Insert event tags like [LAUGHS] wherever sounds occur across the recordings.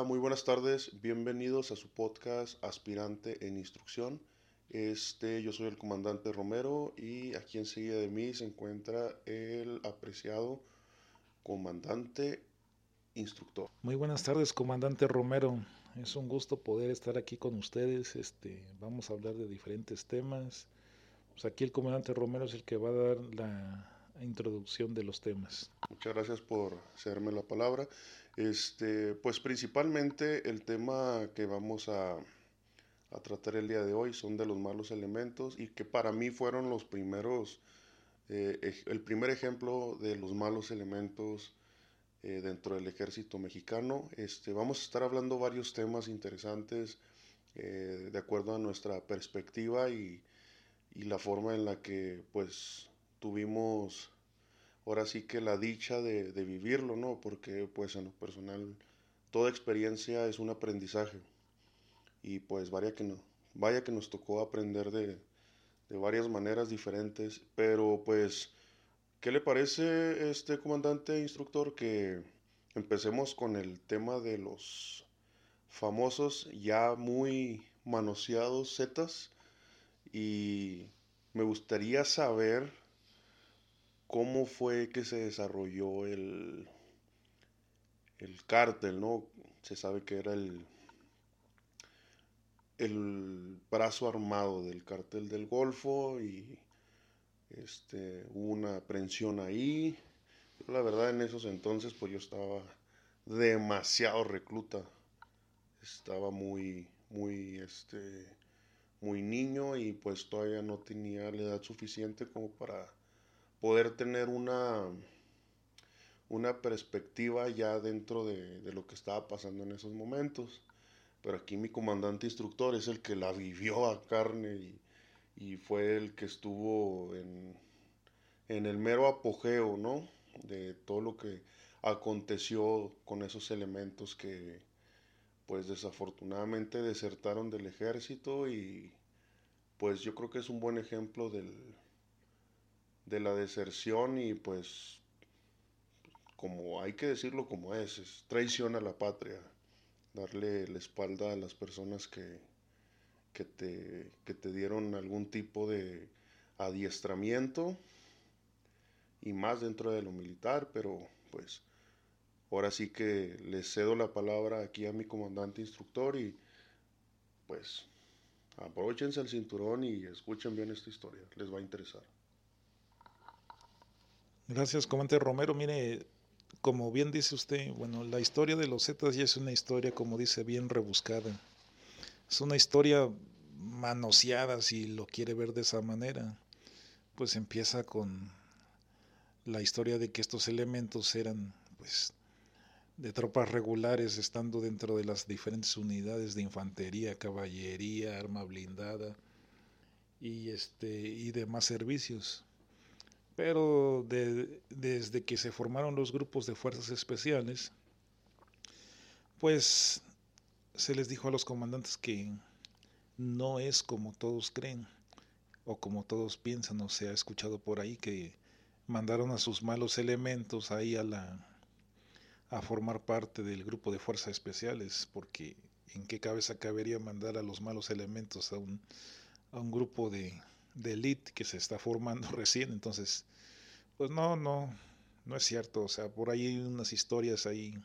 Muy buenas tardes. Bienvenidos a su podcast Aspirante en Instrucción. Este, yo soy el comandante Romero y aquí enseguida de mí se encuentra el apreciado comandante instructor. Muy buenas tardes, comandante Romero. Es un gusto poder estar aquí con ustedes. Este, vamos a hablar de diferentes temas. Pues aquí el comandante Romero es el que va a dar la introducción de los temas. Muchas gracias por hacerme la palabra. Este, pues principalmente el tema que vamos a, a tratar el día de hoy son de los malos elementos y que para mí fueron los primeros, eh, el primer ejemplo de los malos elementos eh, dentro del ejército mexicano. Este, vamos a estar hablando varios temas interesantes eh, de acuerdo a nuestra perspectiva y, y, la forma en la que pues tuvimos ahora sí que la dicha de, vivirlo, ¿no? Porque pues en lo personal toda experiencia es un aprendizaje y pues vaya que, no, vaya que nos tocó aprender de, de varias maneras diferentes, pero pues ¿Qué le parece, este comandante instructor, que empecemos con el tema de los famosos, ya muy manoseados Zetas? Y me gustaría saber cómo fue que se desarrolló el, el cártel, ¿no? Se sabe que era el, el brazo armado del cártel del Golfo y este, hubo una aprehensión ahí. la verdad en esos entonces pues yo estaba demasiado recluta. Estaba muy, muy, este, muy niño y pues todavía no tenía la edad suficiente como para poder tener una, una perspectiva ya dentro de, lo que estaba pasando en esos momentos. Pero aquí mi comandante instructor es el que la vivió a carne y, y fue el que estuvo en, en el mero apogeo, ¿no? De todo lo que aconteció con esos elementos que, pues desafortunadamente desertaron del ejército y pues yo creo que es un buen ejemplo del, de la deserción y pues como hay que decirlo como es, es traición a la patria, darle la espalda a las personas que, que te, que te dieron algún tipo de adiestramiento y más dentro de lo militar, pero pues ahora sí que le cedo la palabra aquí a mi comandante instructor y pues aprovechense el cinturón y escuchen bien esta historia, les va a interesar. Gracias, comandante Romero. Mire, como bien dice usted, bueno, la historia de los Zetas ya es una historia, como dice, bien rebuscada. Es una historia manoseada, si lo quiere ver de esa manera. Pues empieza con la historia de que estos elementos eran, pues, de tropas regulares estando dentro de las diferentes unidades de infantería, caballería, arma blindada y este y demás servicios. Pero desde que se formaron los grupos de fuerzas especiales, pues se les dijo a los comandantes que no es como todos creen o como todos piensan o se ha escuchado por ahí que mandaron a sus malos elementos ahí a la a formar parte del grupo de fuerzas especiales porque en qué cabeza cabería mandar a los malos elementos a un, a un grupo de, de elite que se está formando [LAUGHS] recién entonces pues no no no es cierto o sea por ahí hay unas historias ahí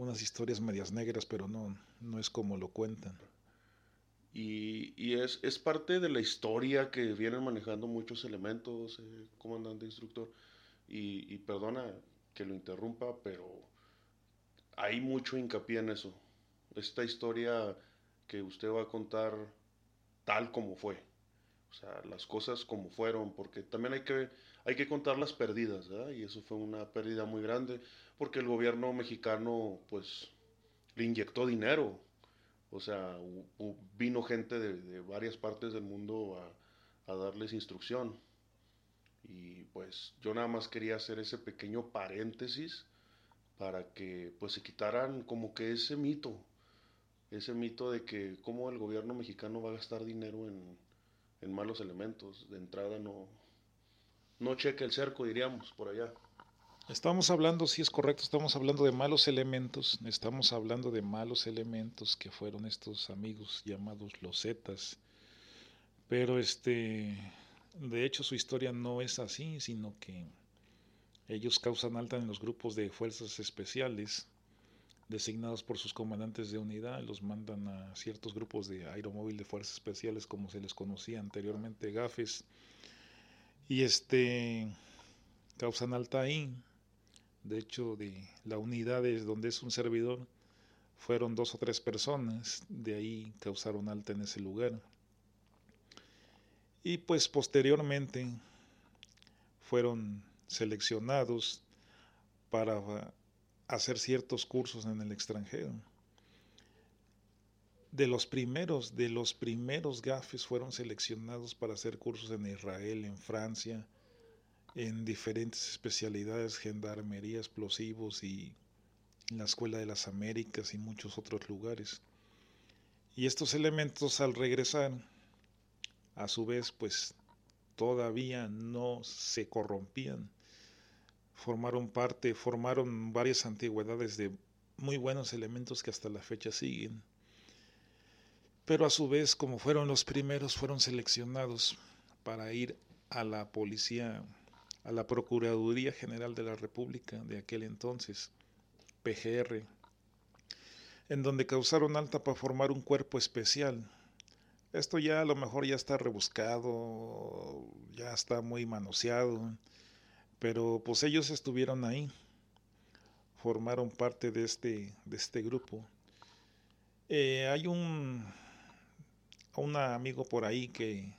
unas historias medias negras, pero no, no es como lo cuentan. Y, y es, es, parte de la historia que vienen manejando muchos elementos, eh, comandante instructor. Y, y, perdona que lo interrumpa, pero hay mucho hincapié en eso. Esta historia que usted va a contar tal como fue. O sea, las cosas como fueron, porque también hay que, hay que contar las pérdidas, ¿verdad? Y eso fue una pérdida muy grande porque el gobierno mexicano pues le inyectó dinero. O sea, vino gente de, varias partes del mundo a, a, darles instrucción. Y pues yo nada más quería hacer ese pequeño paréntesis para que pues se quitaran como que ese mito, ese mito de que cómo el gobierno mexicano va a gastar dinero en, en malos elementos. De entrada no, no cheque el cerco, diríamos, por allá. Estamos hablando, si es correcto, estamos hablando de malos elementos, estamos hablando de malos elementos que fueron estos amigos llamados los Zetas. Pero este, de hecho su historia no es así, sino que ellos causan alta en los grupos de fuerzas especiales designados por sus comandantes de unidad, los mandan a ciertos grupos de aeromóvil de fuerzas especiales como se les conocía anteriormente, GAFES, y este causan alta ahí de hecho, de la unidad es donde es un servidor, fueron dos o tres personas, de ahí causaron alta en ese lugar. Y pues posteriormente fueron seleccionados para hacer ciertos cursos en el extranjero. De los primeros, de los primeros gafes fueron seleccionados para hacer cursos en Israel, en Francia, en diferentes especialidades, gendarmería, explosivos y en la Escuela de las Américas y muchos otros lugares. Y estos elementos al regresar, a su vez, pues todavía no se corrompían. Formaron parte, formaron varias antigüedades de muy buenos elementos que hasta la fecha siguen. Pero a su vez, como fueron los primeros, fueron seleccionados para ir a la policía a la Procuraduría General de la República de aquel entonces, PGR, en donde causaron alta para formar un cuerpo especial. Esto ya a lo mejor ya está rebuscado, ya está muy manoseado, pero pues ellos estuvieron ahí, formaron parte de este, de este grupo. Eh, hay un, un amigo por ahí que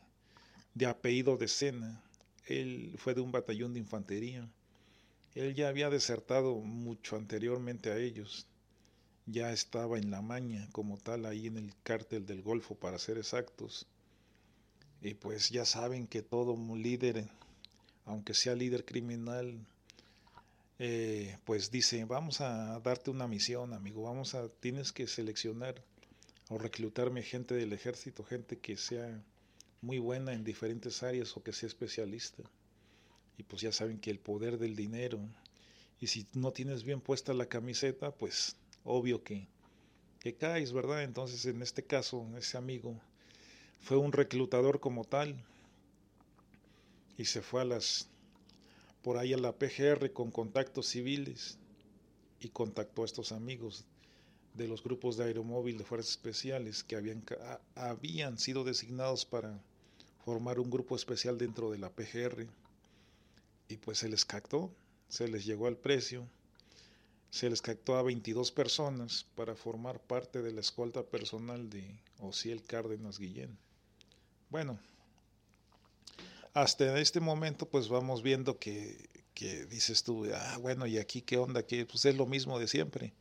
de apellido de Sena, él fue de un batallón de infantería. Él ya había desertado mucho anteriormente a ellos. Ya estaba en la maña como tal ahí en el cártel del Golfo para ser exactos. Y pues ya saben que todo líder, aunque sea líder criminal, eh, pues dice, vamos a darte una misión, amigo, vamos a, tienes que seleccionar o reclutarme gente del ejército, gente que sea muy buena en diferentes áreas o que sea especialista. Y pues ya saben que el poder del dinero, y si no tienes bien puesta la camiseta, pues obvio que, que caes, ¿verdad? Entonces en este caso, ese amigo fue un reclutador como tal y se fue a las por ahí a la PGR con contactos civiles y contactó a estos amigos de los grupos de aeromóvil de fuerzas especiales que habían, habían sido designados para formar un grupo especial dentro de la PGR y pues se les captó, se les llegó al precio, se les captó a 22 personas para formar parte de la escolta personal de Ociel Cárdenas Guillén. Bueno, hasta este momento pues vamos viendo que, que dices tú, ah, bueno, ¿y aquí qué onda? Que pues es lo mismo de siempre.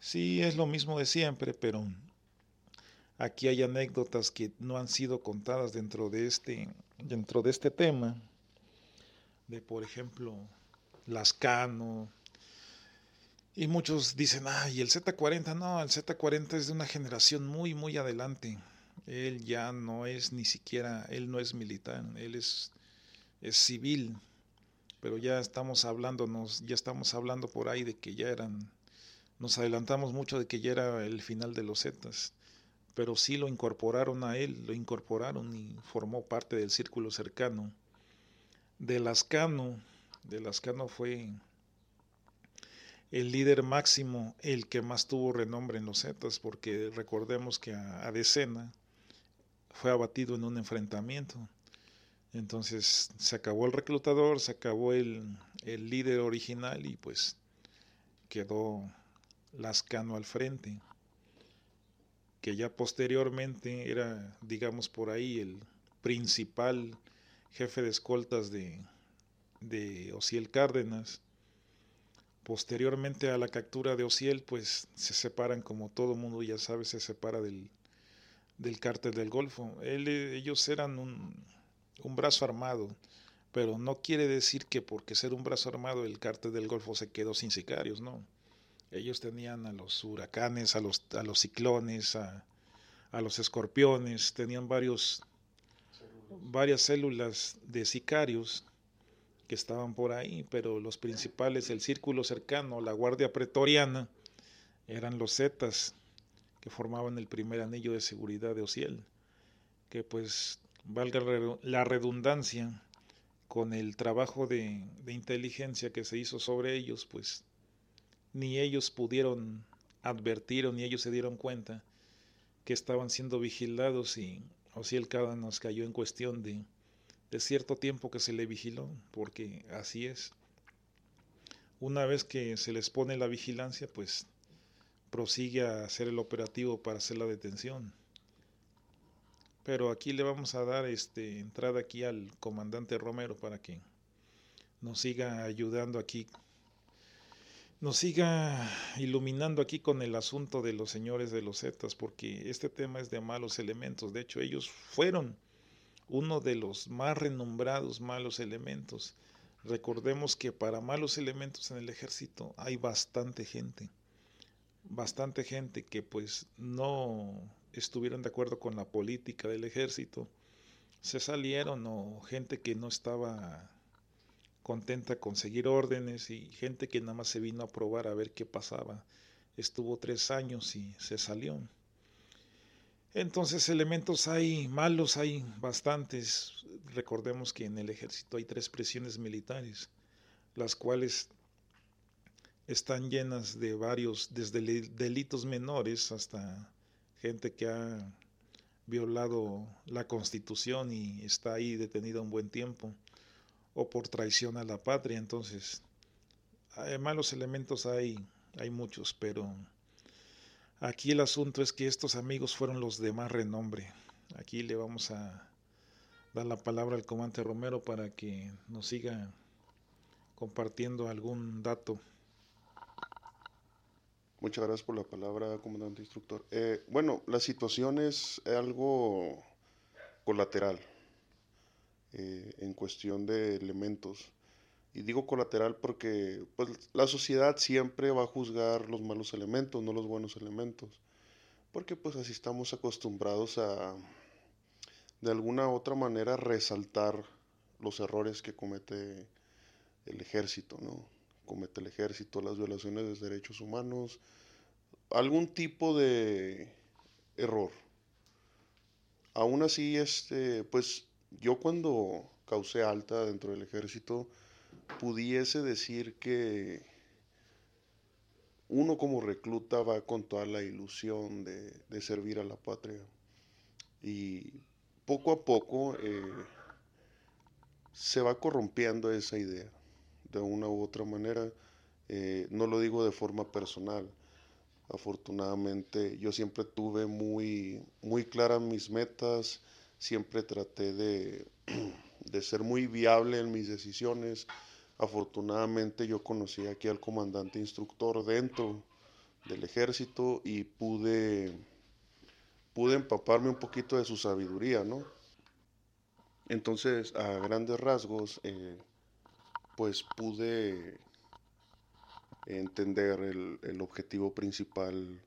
Sí, es lo mismo de siempre, pero Aquí hay anécdotas que no han sido contadas dentro de este, dentro de este tema, de por ejemplo, Lascano. Y muchos dicen, ay, el Z40, no, el Z40 es de una generación muy, muy adelante. Él ya no es ni siquiera, él no es militar, él es, es civil. Pero ya estamos hablándonos, ya estamos hablando por ahí de que ya eran, nos adelantamos mucho de que ya era el final de los Zetas pero sí lo incorporaron a él, lo incorporaron y formó parte del círculo cercano. De Lascano, de Lascano fue el líder máximo, el que más tuvo renombre en los Zetas, porque recordemos que a, Decena fue abatido en un enfrentamiento. Entonces se acabó el reclutador, se acabó el, el líder original y pues quedó Lascano al frente que ya posteriormente era, digamos, por ahí el principal jefe de escoltas de, de Ociel Cárdenas. Posteriormente a la captura de Ociel, pues se separan, como todo mundo ya sabe, se separa del, del cártel del Golfo. ellos eran un, un brazo armado, pero no quiere decir que porque ser un brazo armado el cártel del Golfo se quedó sin sicarios, no. Ellos tenían a los huracanes, a los, a los ciclones, a, los escorpiones, tenían varios, varias células de sicarios que estaban por ahí, pero los principales, el círculo cercano, la guardia pretoriana, eran los zetas que formaban el primer anillo de seguridad de Ociel, que pues valga la redundancia, con el trabajo de, inteligencia que se hizo sobre ellos, pues ni ellos pudieron advertir o ni ellos se dieron cuenta que estaban siendo vigilados y Ociel nos cayó en cuestión de, de cierto tiempo que se le vigiló, porque así es. Una vez que se les pone la vigilancia, pues prosigue a hacer el operativo para hacer la detención. Pero aquí le vamos a dar este entrada aquí al comandante Romero para que nos siga ayudando aquí nos siga iluminando aquí con el asunto de los señores de los Zetas, porque este tema es de malos elementos. De hecho, ellos fueron uno de los más renombrados malos elementos. Recordemos que para malos elementos en el ejército hay bastante gente, bastante gente que pues no estuvieron de acuerdo con la política del ejército, se salieron o gente que no estaba contenta con seguir órdenes y gente que nada más se vino a probar a ver qué pasaba. Estuvo tres años y se salió. Entonces elementos hay malos, hay bastantes. Recordemos que en el ejército hay tres prisiones militares, las cuales están llenas de varios, desde delitos menores hasta gente que ha violado la constitución y está ahí detenida un buen tiempo o por traición a la patria. Entonces, malos elementos hay, hay muchos, pero aquí el asunto es que estos amigos fueron los de más renombre. Aquí le vamos a dar la palabra al comandante Romero para que nos siga compartiendo algún dato. Muchas gracias por la palabra, comandante instructor. Eh, bueno, la situación es algo colateral. Eh, en cuestión de elementos. Y digo colateral porque pues, la sociedad siempre va a juzgar los malos elementos, no los buenos elementos. Porque pues así estamos acostumbrados a, de alguna u otra manera, resaltar los errores que comete el ejército, ¿no? Comete el ejército, las violaciones de derechos humanos, algún tipo de error. Aún así, este, pues yo cuando causé alta dentro del ejército, pudiese decir que uno como recluta va con toda la ilusión de, servir a la patria. Y poco a poco eh, se va corrompiendo esa idea, de una u otra manera. Eh, no lo digo de forma personal. Afortunadamente yo siempre tuve muy, muy claras mis metas, siempre traté [CLEARS THROAT] de, ser muy viable en mis decisiones. Afortunadamente yo conocí aquí al comandante instructor dentro del ejército y pude, pude empaparme un poquito de su sabiduría, ¿no? Entonces, a grandes rasgos, eh, pues pude entender el, objetivo principal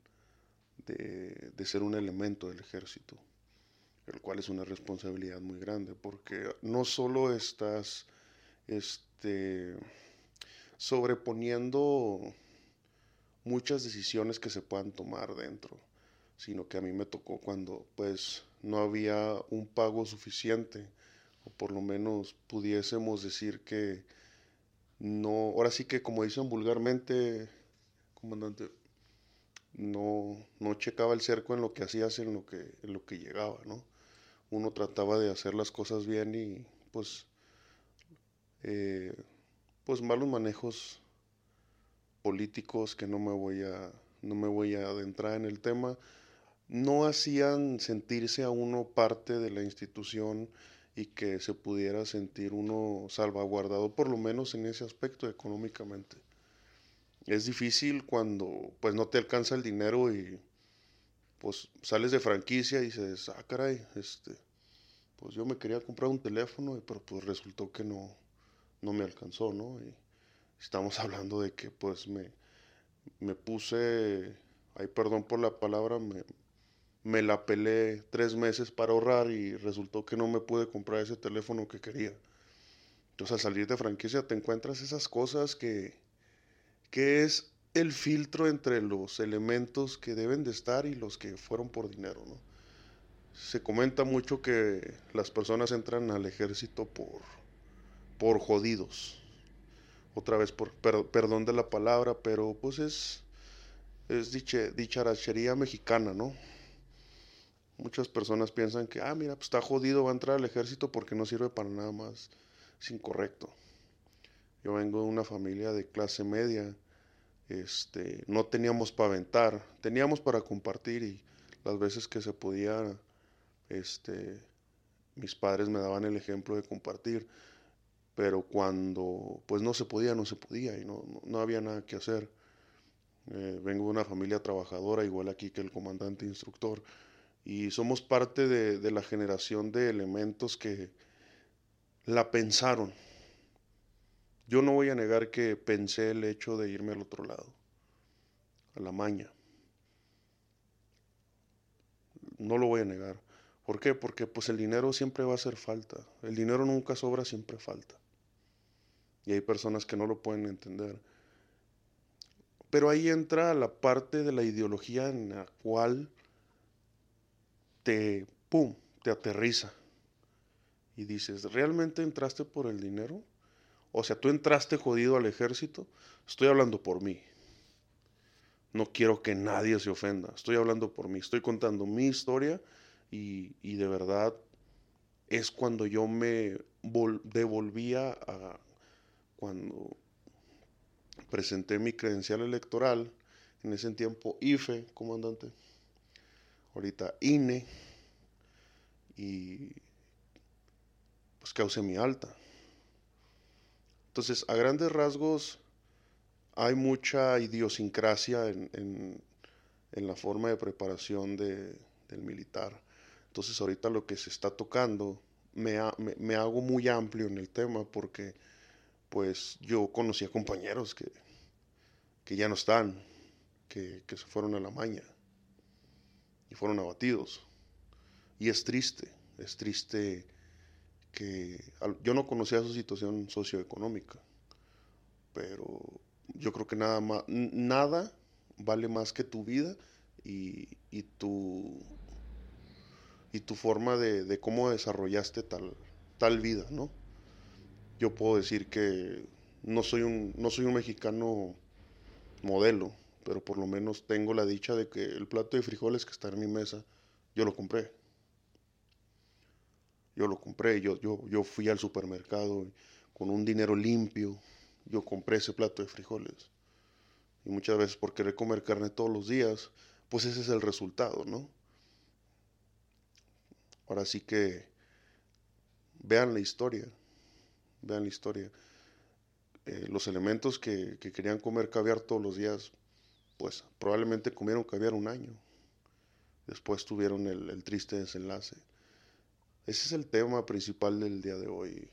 de, de ser un elemento del ejército el cual es una responsabilidad muy grande, porque no solo estás este, sobreponiendo muchas decisiones que se puedan tomar dentro, sino que a mí me tocó cuando pues no había un pago suficiente, o por lo menos pudiésemos decir que no, ahora sí que como dicen vulgarmente, comandante, no, no checaba el cerco en lo que hacías, en lo que, en lo que llegaba, ¿no? uno trataba de hacer las cosas bien y pues, eh, pues malos manejos políticos que no me voy a, no me voy a adentrar en el tema, no hacían sentirse a uno parte de la institución y que se pudiera sentir uno salvaguardado, por lo menos en ese aspecto económicamente. Es difícil cuando pues no te alcanza el dinero y pues sales de franquicia y dices, ah, caray, este, pues yo me quería comprar un teléfono, pero pues resultó que no, no me alcanzó, ¿no? Y estamos [LAUGHS] hablando de que pues me, me puse, ay perdón por la palabra, me, me la pelé tres meses para ahorrar y resultó que no me pude comprar ese teléfono que quería. Entonces al salir de franquicia te encuentras esas cosas que, que es el filtro entre los elementos que deben de estar y los que fueron por dinero, ¿no? Se comenta mucho que las personas entran al ejército por, por jodidos. Otra vez, por perdón de la palabra, pero pues es, es dicharachería mexicana, ¿no? Muchas personas piensan que, ah, mira, pues está jodido, va a entrar al ejército porque no sirve para nada más. Es incorrecto. Yo vengo de una familia de clase media. Este, no teníamos para aventar, teníamos para compartir y las veces que se podía, este, mis padres me daban el ejemplo de compartir, pero cuando pues no se podía, no se podía y no, no, había nada que hacer. Eh, vengo de una familia trabajadora, igual aquí que el comandante instructor y somos parte de, la generación de elementos que la pensaron. Yo no voy a negar que pensé el hecho de irme al otro lado, a la maña. No lo voy a negar. ¿Por qué? Porque pues el dinero siempre va a hacer falta. El dinero nunca sobra, siempre falta. Y hay personas que no lo pueden entender. Pero ahí entra la parte de la ideología en la cual te, pum, te aterriza. Y dices, ¿realmente entraste por el dinero? O sea, tú entraste jodido al ejército. Estoy hablando por mí. No quiero que nadie se ofenda. Estoy hablando por mí. Estoy contando mi historia y, y de verdad es cuando yo me devolvía a cuando presenté mi credencial electoral, en ese tiempo IFE, comandante ahorita INE y pues cause mi alta. Entonces, a grandes rasgos, hay mucha idiosincrasia en, la forma de preparación del militar. Entonces, ahorita lo que se está tocando, me, me, hago muy amplio en el tema porque, pues, yo conocí a compañeros que, que ya no están, que, que se fueron a la maña y fueron abatidos. Y es triste, es triste que yo no conocía su situación socioeconómica, pero yo creo que nada, más, nada vale más que tu vida y, y tu, y tu forma de, de, cómo desarrollaste tal, tal vida, ¿no? Yo puedo decir que no soy un, no soy un mexicano modelo, pero por lo menos tengo la dicha de que el plato de frijoles que está en mi mesa, yo lo compré. Yo lo compré, yo, yo, yo fui al supermercado con un dinero limpio, yo compré ese plato de frijoles. Y muchas veces por querer comer carne todos los días, pues ese es el resultado, ¿no? Ahora sí que vean la historia, vean la historia. Eh, los elementos que, que querían comer caviar todos los días, pues probablemente comieron caviar un año. Después tuvieron el, triste desenlace. Ese es el tema principal del día de hoy.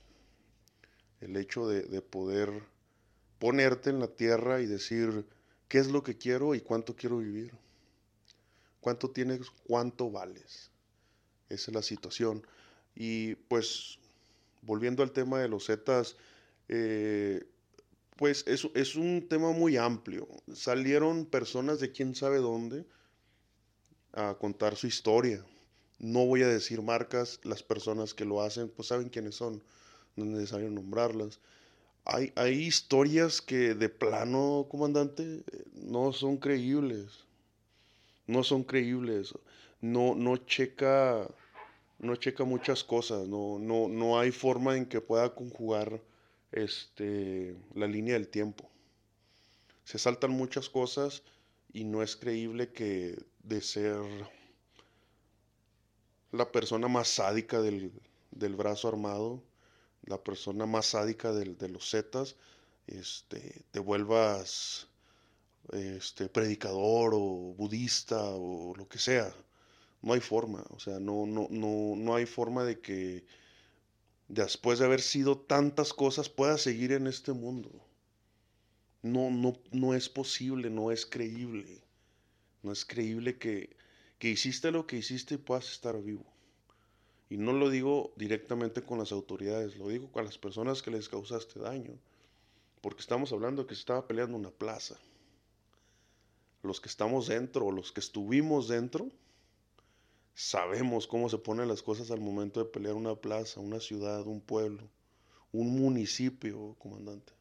El hecho de, de poder ponerte en la tierra y decir qué es lo que quiero y cuánto quiero vivir. Cuánto tienes, cuánto vales. Esa es la situación. Y pues, volviendo al tema de los Zetas, eh, pues es, es un tema muy amplio. Salieron personas de quién sabe dónde a contar su historia. No voy a decir marcas, las personas que lo hacen, pues saben quiénes son, no es necesario nombrarlas. Hay, hay historias que de plano, comandante, no son creíbles. No son creíbles. No, no checa, no checa muchas cosas. No, no, no hay forma en que pueda conjugar este, la línea del tiempo. Se saltan muchas cosas y no es creíble que de ser la persona más sádica del, brazo armado, la persona más sádica de los Zetas, este, te vuelvas este, predicador o budista o lo que sea. No hay forma, o sea, no, no, no, no hay forma de que después de haber sido tantas cosas, pueda seguir en este mundo. No, no, no es posible, no es creíble. No es creíble que, que hiciste lo que hiciste y puedas estar vivo. Y no lo digo directamente con las autoridades, lo digo con las personas que les causaste daño. Porque estamos hablando que se estaba peleando una plaza. Los que estamos dentro los que estuvimos dentro, sabemos cómo se ponen las cosas al momento de pelear una plaza, una ciudad, un pueblo, un municipio, comandante.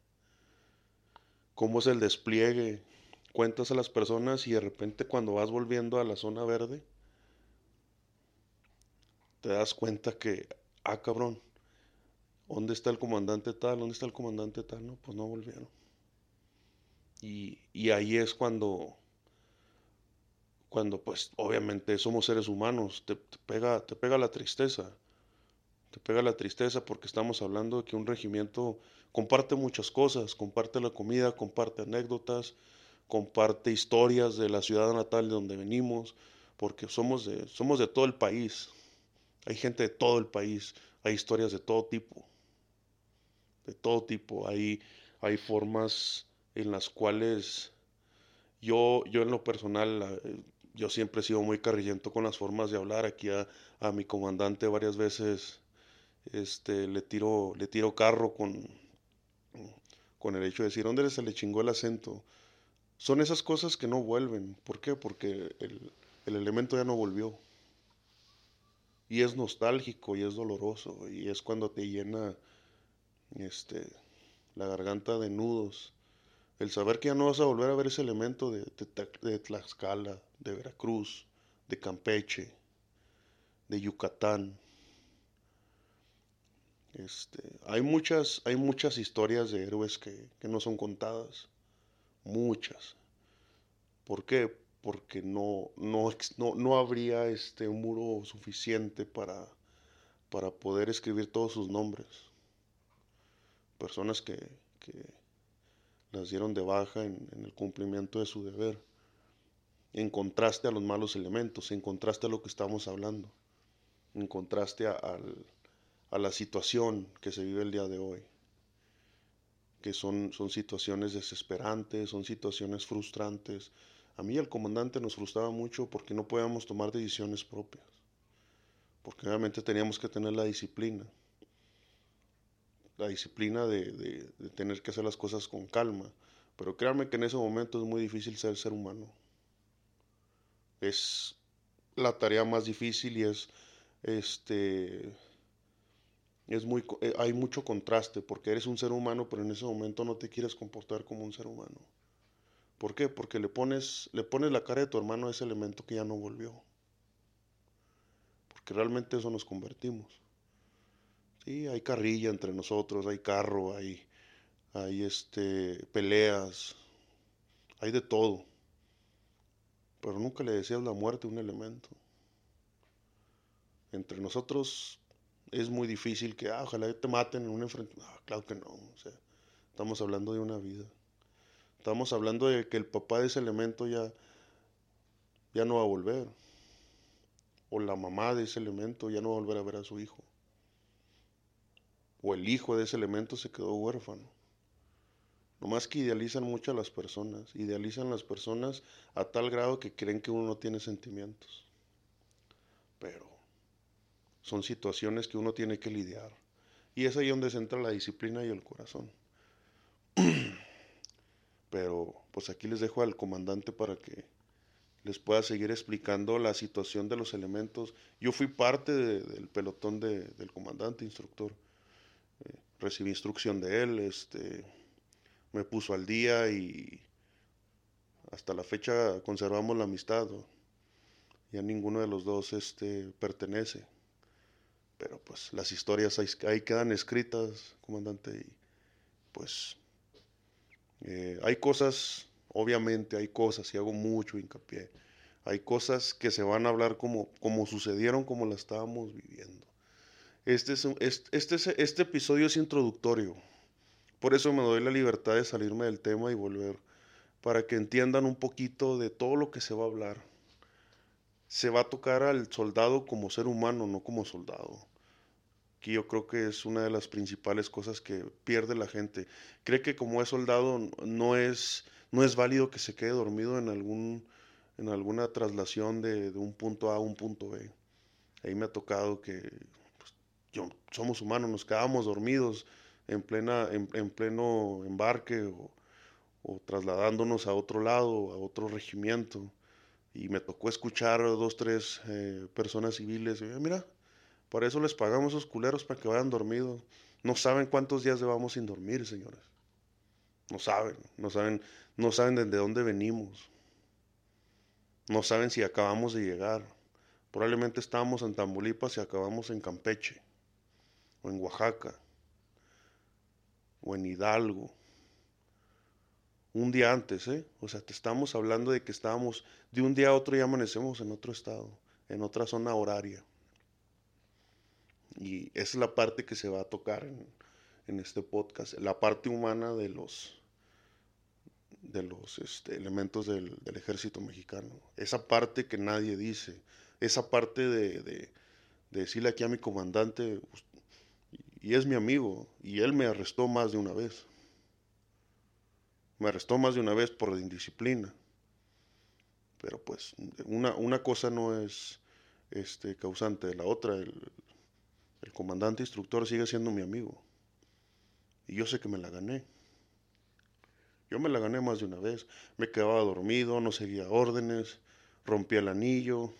Cómo es el despliegue. Cuentas a las personas y de repente cuando vas volviendo a la zona verde, te das cuenta que, ah, cabrón, ¿dónde está el comandante tal? ¿Dónde está el comandante tal? No, pues no volvieron. Y, y ahí es cuando, cuando pues obviamente somos seres humanos, te, pega, te pega la tristeza. Te pega la tristeza porque estamos hablando de que un regimiento comparte muchas cosas, comparte la comida, comparte anécdotas, comparte historias de la ciudad natal de donde venimos, porque somos de, somos de todo el país, hay gente de todo el país, hay historias de todo tipo, de todo tipo. Hay, hay formas en las cuales yo, yo en lo personal, eh, yo siempre he sido muy carrillento con las formas de hablar. Aquí a, a mi comandante varias veces este, le, tiro, le tiro carro con, con el hecho de decir, ¿dónde se le chingó el acento? Son esas cosas que no vuelven. ¿Por qué? Porque el, el elemento ya no volvió y es nostálgico y es doloroso y es cuando te llena este la garganta de nudos el saber que ya no vas a volver a ver ese elemento de, Tlaxcala, de Veracruz, de Campeche, de Yucatán. Este, hay, muchas, hay muchas historias de héroes que, que no son contadas, muchas. ¿Por qué? porque no, no, no, habría este, un muro suficiente para, para poder escribir todos sus nombres. Personas que, las dieron de baja en, el cumplimiento de su deber, en contraste a los malos elementos, en contraste a lo que estamos hablando, en contraste a, a la situación que se vive el día de hoy que son, son situaciones desesperantes, son situaciones frustrantes, a mí el comandante nos frustraba mucho porque no podíamos tomar decisiones propias, porque obviamente teníamos que tener la disciplina, la disciplina de, tener que hacer las cosas con calma, pero créanme que en ese momento es muy difícil ser ser humano. Es la tarea más difícil y es este es muy eh, hay mucho contraste porque eres un ser humano, pero en ese momento no te quieres comportar como un ser humano. ¿Por qué? Porque le pones, le pones la cara de tu hermano a ese elemento que ya no volvió. Porque realmente eso nos convertimos. Sí, hay carrilla entre nosotros, hay carro, hay, hay este, peleas, hay de todo. Pero nunca le deseas la muerte a un elemento. Entre nosotros es muy difícil que, ah, ojalá te maten en un enfrentamiento. Ah, claro que no. O sea, estamos hablando de una vida. Estamos hablando de que el papá de ese elemento ya, ya no va a volver. O la mamá de ese elemento ya no va a volver a ver a su hijo. O el hijo de ese elemento se quedó huérfano. más que idealizan mucho a las personas. Idealizan las personas a tal grado que creen que uno no tiene sentimientos. Pero son situaciones que uno tiene que lidiar. Y es ahí donde se entra la disciplina y el corazón. [CLEARS THROAT] pero pues aquí les dejo al comandante para que les pueda seguir explicando la situación de los elementos. Yo fui parte del pelotón del comandante, instructor. Recibí instrucción de él, este, me puso al día y hasta la fecha conservamos la amistad. Ya ninguno de los dos este, pertenece. Pero pues las historias ahí, quedan escritas, comandante, y pues eh, hay cosas, obviamente hay cosas, y hago mucho hincapié, hay cosas que se van a hablar como, como sucedieron, como la estábamos viviendo. Este, es, este, este episodio es introductorio, por eso me doy la libertad de salirme del tema y volver, para que entiendan un poquito de todo lo que se va a hablar. Se va a tocar al soldado como ser humano, no como soldado que yo creo que es una de las principales cosas que pierde la gente. Cree que como es soldado no es, no es válido que se quede dormido en, algún, en alguna traslación de, un punto A a un punto B. Ahí me ha tocado que yo, somos humanos, nos quedábamos dormidos en, plena, en, pleno embarque o, trasladándonos a otro lado, a otro regimiento. Y me tocó escuchar a dos, tres eh, personas civiles. Y, mira, por eso les pagamos esos culeros para que vayan dormidos. No saben cuántos días llevamos sin dormir, señores. No saben, no saben, no saben desde dónde venimos. No saben si acabamos de llegar. Probablemente estábamos en Tamaulipas y acabamos en Campeche, o en Oaxaca, o en Hidalgo. Un día antes, ¿eh? O sea, te estamos hablando de que estábamos, de un día a otro ya amanecemos en otro estado, en otra zona horaria. Y esa es la parte que se va a tocar en, en este podcast, la parte humana de los, de los este, elementos del, ejército mexicano. Esa parte que nadie dice, esa parte de, de, decirle aquí a mi comandante, y es mi amigo, y él me arrestó más de una vez. Me arrestó más de una vez por indisciplina. Pero pues una, una cosa no es este, causante de la otra. El, el comandante instructor sigue siendo mi amigo. Y yo sé que me la gané. Yo me la gané más de una vez. Me quedaba dormido, no seguía órdenes, rompía el anillo,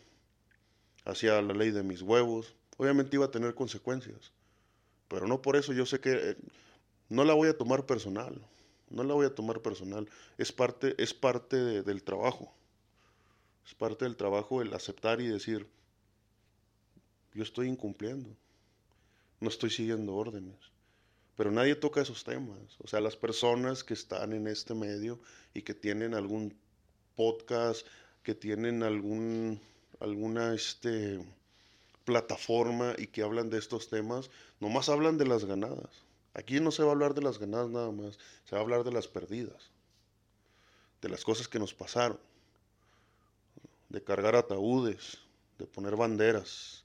hacía la ley de mis huevos. Obviamente iba a tener consecuencias. Pero no por eso yo sé que eh, no la voy a tomar personal. No la voy a tomar personal. Es parte, es parte del trabajo. Es parte del trabajo el aceptar y decir, yo estoy incumpliendo. No estoy siguiendo órdenes pero nadie toca esos temas. O sea, las personas que están en este medio y que tienen algún podcast, que tienen algún, alguna este, plataforma y que hablan de estos temas, nomás hablan de las ganadas. Aquí no se va a hablar de las ganadas nada más, se va a hablar de las perdidas, de las cosas que nos pasaron, de cargar ataúdes, de poner banderas,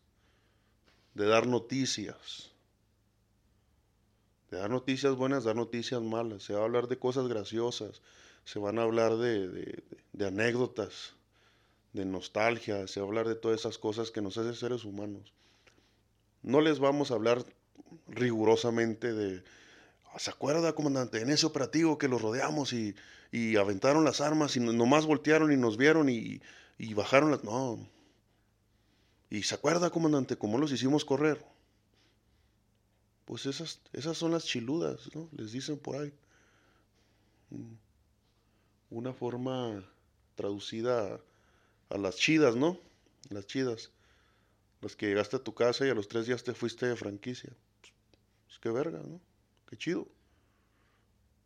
de dar noticias de dar noticias buenas, dar noticias malas. Se va a hablar de cosas graciosas, se van a hablar de, anécdotas, de nostalgia, se va a hablar de todas esas cosas que nos hacen seres humanos. No les vamos a hablar rigurosamente de, ah, ¿se acuerda, comandante? En ese operativo que los rodeamos y, y aventaron las armas y nomás voltearon y nos vieron y, y bajaron las... No. ¿Y se acuerda, comandante, cómo los hicimos correr? Pues esas, esas son las chiludas, ¿no? Les dicen por ahí. Mm. Una forma traducida a las chidas, ¿no? Las chidas. Las que llegaste a tu casa y a los tres días te fuiste de franquicia. Pues, qué verga, ¿no? Qué chido.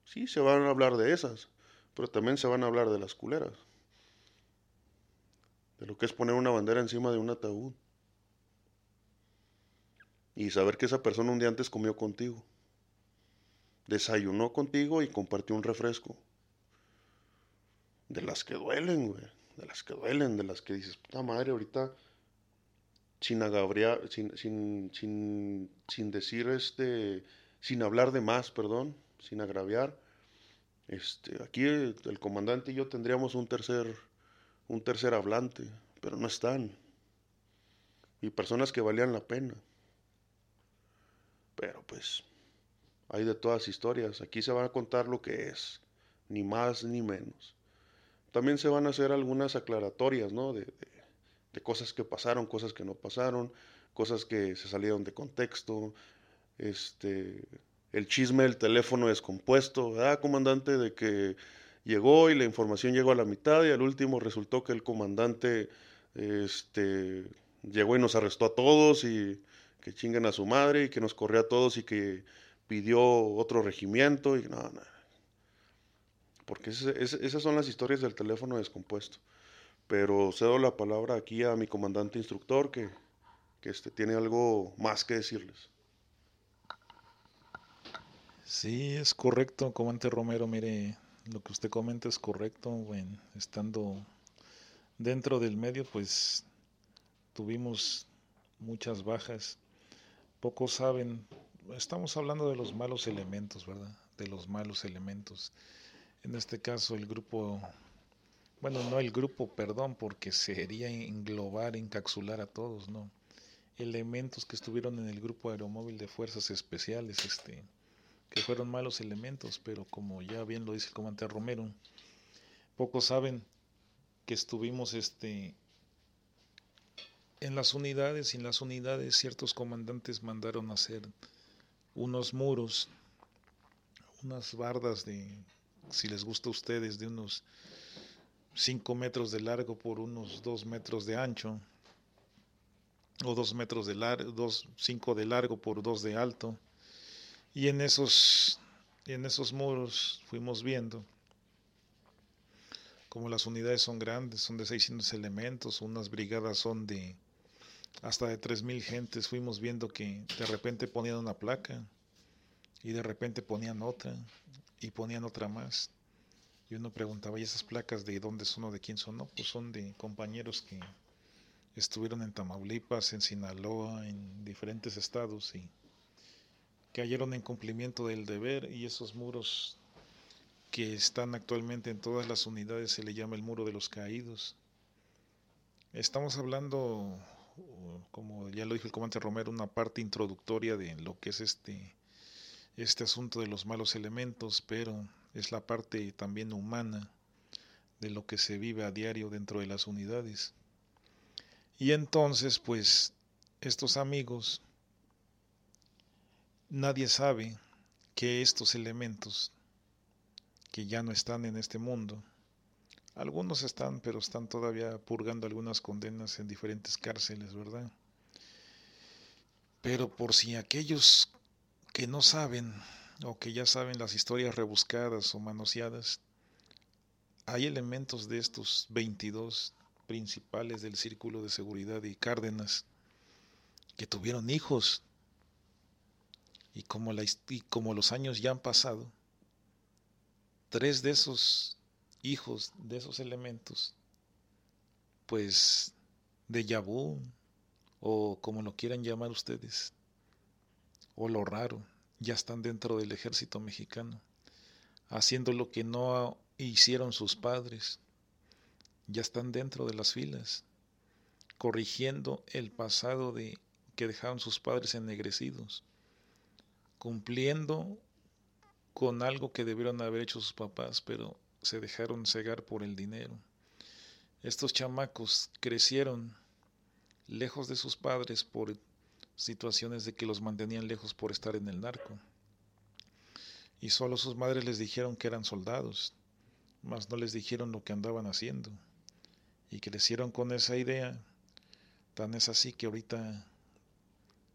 Sí, se van a hablar de esas, pero también se van a hablar de las culeras. De lo que es poner una bandera encima de un ataúd y saber que esa persona un día antes comió contigo, desayunó contigo y compartió un refresco. De las que duelen, güey, de las que duelen, de las que dices, puta madre, ahorita sin agabriar, sin, sin, sin, sin decir este, sin hablar de más, perdón, sin agraviar. Este, aquí el, el comandante y yo tendríamos un tercer, un tercer hablante, pero no están. Y personas que valían la pena. Pero pues hay de todas historias. Aquí se va a contar lo que es, ni más ni menos. También se van a hacer algunas aclaratorias, ¿no? De, cosas que pasaron, cosas que no pasaron, cosas que se salieron de contexto, este, el chisme del teléfono descompuesto, ¿verdad, comandante? De que llegó y la información llegó a la mitad y al último resultó que el comandante, este, llegó y nos arrestó a todos y que chinguen a su madre y que nos corrió a todos y que pidió otro regimiento y no, no. Porque esas son las historias del teléfono descompuesto. Pero cedo la palabra aquí a mi comandante instructor que, que este, tiene algo más que decirles. Sí, es correcto, comandante Romero. Mire, lo que usted comenta es correcto. Bueno, estando dentro del medio, pues tuvimos muchas bajas Pocos saben, estamos hablando de los malos elementos, ¿verdad? De los malos elementos. En este caso el grupo, bueno, no el grupo, perdón, porque sería englobar, encapsular a todos, ¿no? elementos que estuvieron en el grupo aeromóvil de fuerzas especiales, este, que fueron malos elementos, pero como ya bien lo dice el comandante Romero, pocos saben que estuvimos este, en las unidades y en las unidades ciertos comandantes mandaron hacer unos muros, unas bardas de, si les gusta a ustedes, de unos 5 metros de largo por unos 2 metros de ancho, o 2 metros de largo, 2, 5 de largo por 2 de alto. Y en esos, en esos muros fuimos viendo como las unidades son grandes, son de 600 elementos, unas brigadas son de hasta de 3.000 gentes, fuimos viendo que de repente ponían una placa y de repente ponían otra y ponían otra más. Y uno preguntaba, ¿y esas placas de dónde son o de quién son? No, pues son de compañeros que estuvieron en Tamaulipas, en Sinaloa, en diferentes estados y cayeron en cumplimiento del deber y esos muros que están actualmente en todas las unidades se le llama el muro de los caídos. Estamos hablando, como ya lo dijo el comandante Romero, una parte introductoria de lo que es este, este asunto de los malos elementos, pero es la parte también humana de lo que se vive a diario dentro de las unidades. Y entonces, pues, estos amigos, nadie sabe que estos elementos que ya no están en este mundo. Algunos están, pero están todavía purgando algunas condenas en diferentes cárceles, ¿verdad? Pero por si aquellos que no saben o que ya saben las historias rebuscadas o manoseadas, hay elementos de estos 22 principales del Círculo de Seguridad y Cárdenas que tuvieron hijos. Y como, la, y como los años ya han pasado, tres de esos hijos, de esos elementos, pues de Yabú, o como lo quieran llamar ustedes, o lo raro, ya están dentro del ejército mexicano, haciendo lo que no hicieron sus padres, ya están dentro de las filas, corrigiendo el pasado de que dejaron sus padres ennegrecidos, cumpliendo con algo que debieron haber hecho sus papás, pero se dejaron cegar por el dinero. Estos chamacos crecieron lejos de sus padres por situaciones de que los mantenían lejos por estar en el narco. Y solo sus madres les dijeron que eran soldados, mas no les dijeron lo que andaban haciendo. Y crecieron con esa idea. Tan es así que ahorita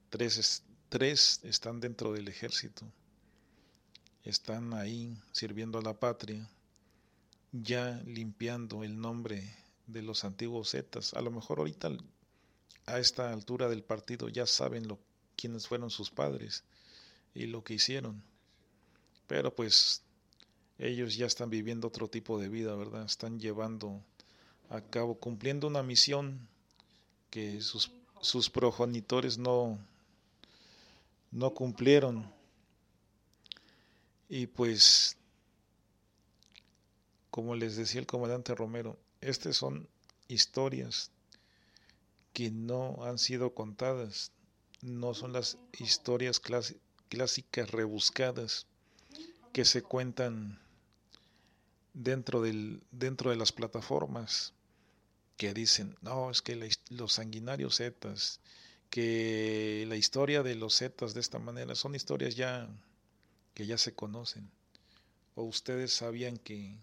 tres, tres están dentro del ejército están ahí sirviendo a la patria, ya limpiando el nombre de los antiguos Zetas. A lo mejor ahorita a esta altura del partido ya saben lo, quiénes fueron sus padres y lo que hicieron. Pero pues ellos ya están viviendo otro tipo de vida, ¿verdad? Están llevando a cabo, cumpliendo una misión que sus, sus progenitores no, no cumplieron y pues, como les decía el comandante Romero, estas son historias que no han sido contadas, no son las historias clásicas rebuscadas que se cuentan dentro, del, dentro de las plataformas que dicen, no, es que los sanguinarios zetas, que la historia de los zetas de esta manera son historias ya que ya se conocen? ¿O ustedes sabían que,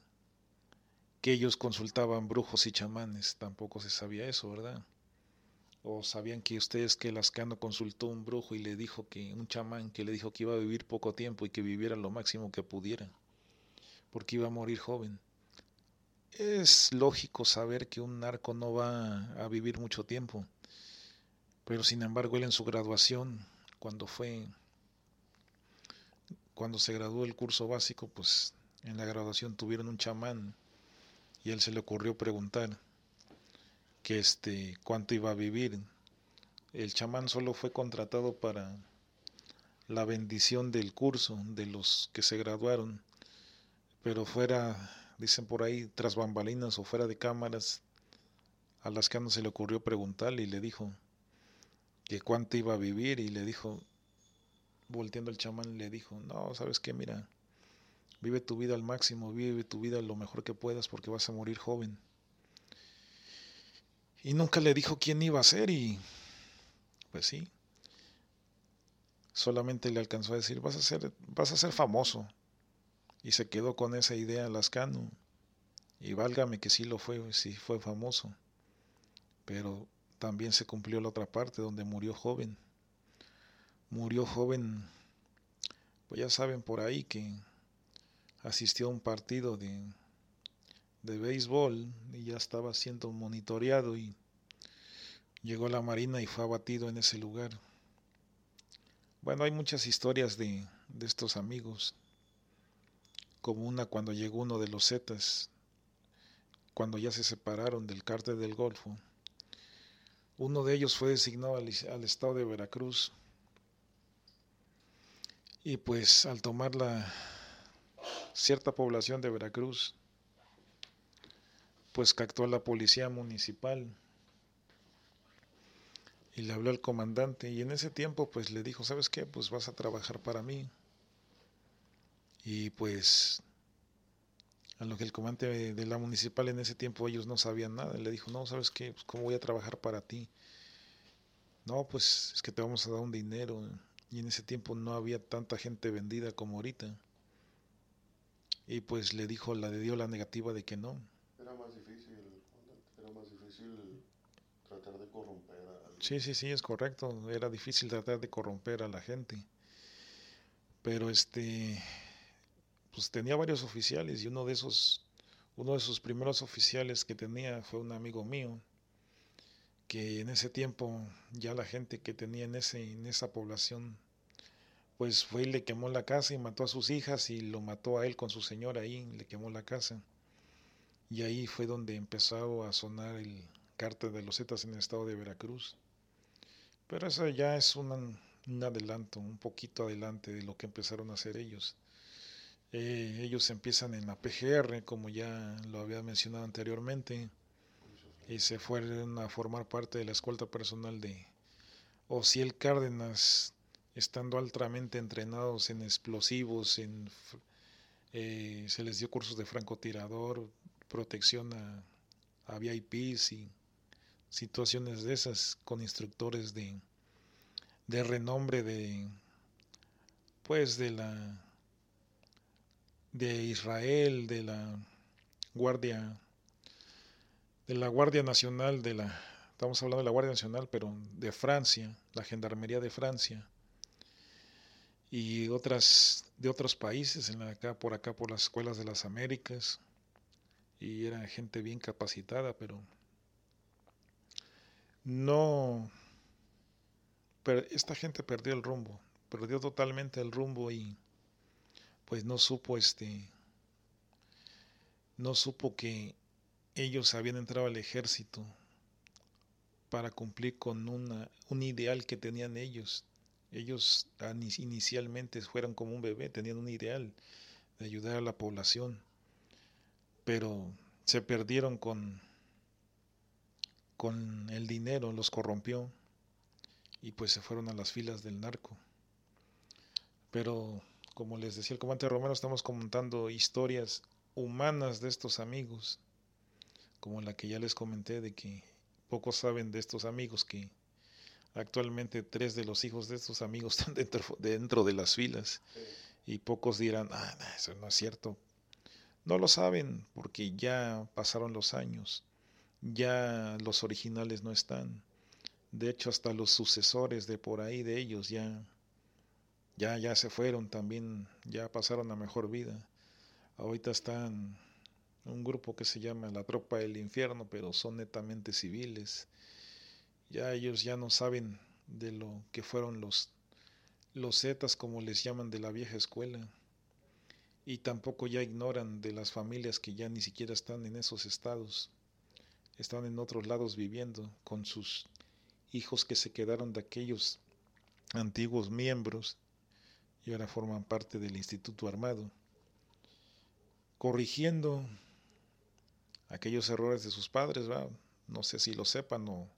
que ellos consultaban brujos y chamanes? Tampoco se sabía eso, ¿verdad? ¿O sabían que ustedes que Lascano consultó un brujo y le dijo que, un chamán que le dijo que iba a vivir poco tiempo y que viviera lo máximo que pudiera? Porque iba a morir joven. Es lógico saber que un narco no va a vivir mucho tiempo, pero sin embargo él en su graduación, cuando fue cuando se graduó el curso básico, pues en la graduación tuvieron un chamán y él se le ocurrió preguntar que este cuánto iba a vivir. El chamán solo fue contratado para la bendición del curso de los que se graduaron, pero fuera, dicen por ahí, tras bambalinas o fuera de cámaras, a las que no se le ocurrió preguntarle y le dijo que cuánto iba a vivir y le dijo, volteando el chamán, le dijo, no, sabes qué, mira, vive tu vida al máximo, vive tu vida lo mejor que puedas porque vas a morir joven. Y nunca le dijo quién iba a ser y pues sí. Solamente le alcanzó a decir, vas a ser, vas a ser famoso. Y se quedó con esa idea Lascano. Y válgame que sí lo fue, sí fue famoso. Pero también se cumplió la otra parte donde murió joven. Murió joven, pues ya saben por ahí que asistió a un partido de, de béisbol y ya estaba siendo monitoreado y llegó la Marina y fue abatido en ese lugar. Bueno, hay muchas historias de, de estos amigos, como una cuando llegó uno de los Zetas, cuando ya se separaron del cártel del Golfo. Uno de ellos fue designado al, al estado de Veracruz y pues al tomar la cierta población de Veracruz, pues captó a la policía municipal y le habló al comandante y en ese tiempo pues le dijo, ¿sabes qué? Pues vas a trabajar para mí. Y pues a lo que el comandante de la municipal en ese tiempo ellos no sabían nada, le dijo, no, ¿sabes qué? Pues, ¿Cómo voy a trabajar para ti? No, pues es que te vamos a dar un dinero. Y en ese tiempo no había tanta gente vendida como ahorita. Y pues le dijo, la dio la negativa de que no. Era más difícil, tratar de corromper a alguien. Sí, sí, sí, es correcto. Era difícil tratar de corromper a la gente. Pero este, pues tenía varios oficiales y uno de esos, uno de sus primeros oficiales que tenía fue un amigo mío, que en ese tiempo ya la gente que tenía en, ese, en esa población pues fue y le quemó la casa y mató a sus hijas y lo mató a él con su señora ahí, le quemó la casa. Y ahí fue donde empezó a sonar el cártel de los Zetas en el estado de Veracruz. Pero eso ya es un, adelanto, un poquito adelante de lo que empezaron a hacer ellos. Eh, ellos empiezan en la PGR, como ya lo había mencionado anteriormente, y se fueron a formar parte de la escolta personal de Ociel Cárdenas, estando altamente entrenados en explosivos, en, eh, se les dio cursos de francotirador, protección a, a VIPs y situaciones de esas con instructores de, de renombre de pues de la de Israel, de la Guardia de la Guardia Nacional de la estamos hablando de la Guardia Nacional, pero de Francia, la Gendarmería de Francia y otras de otros países en la, acá por acá por las escuelas de las Américas y era gente bien capacitada, pero no pero esta gente perdió el rumbo, perdió totalmente el rumbo y pues no supo este no supo que ellos habían entrado al ejército para cumplir con una, un ideal que tenían ellos. Ellos inicialmente fueron como un bebé, tenían un ideal de ayudar a la población, pero se perdieron con, con el dinero, los corrompió y pues se fueron a las filas del narco. Pero como les decía el comandante Romero, estamos contando historias humanas de estos amigos, como la que ya les comenté de que pocos saben de estos amigos que actualmente tres de los hijos de estos amigos [LAUGHS] están dentro, dentro de las filas y pocos dirán, ah, eso no es cierto. No lo saben porque ya pasaron los años, ya los originales no están. De hecho, hasta los sucesores de por ahí de ellos ya ya, ya se fueron también, ya pasaron a mejor vida. Ahorita están un grupo que se llama la Tropa del Infierno, pero son netamente civiles. Ya ellos ya no saben de lo que fueron los, los Zetas, como les llaman de la vieja escuela. Y tampoco ya ignoran de las familias que ya ni siquiera están en esos estados. Están en otros lados viviendo con sus hijos que se quedaron de aquellos antiguos miembros y ahora forman parte del Instituto Armado, corrigiendo aquellos errores de sus padres, no sé si lo sepan o,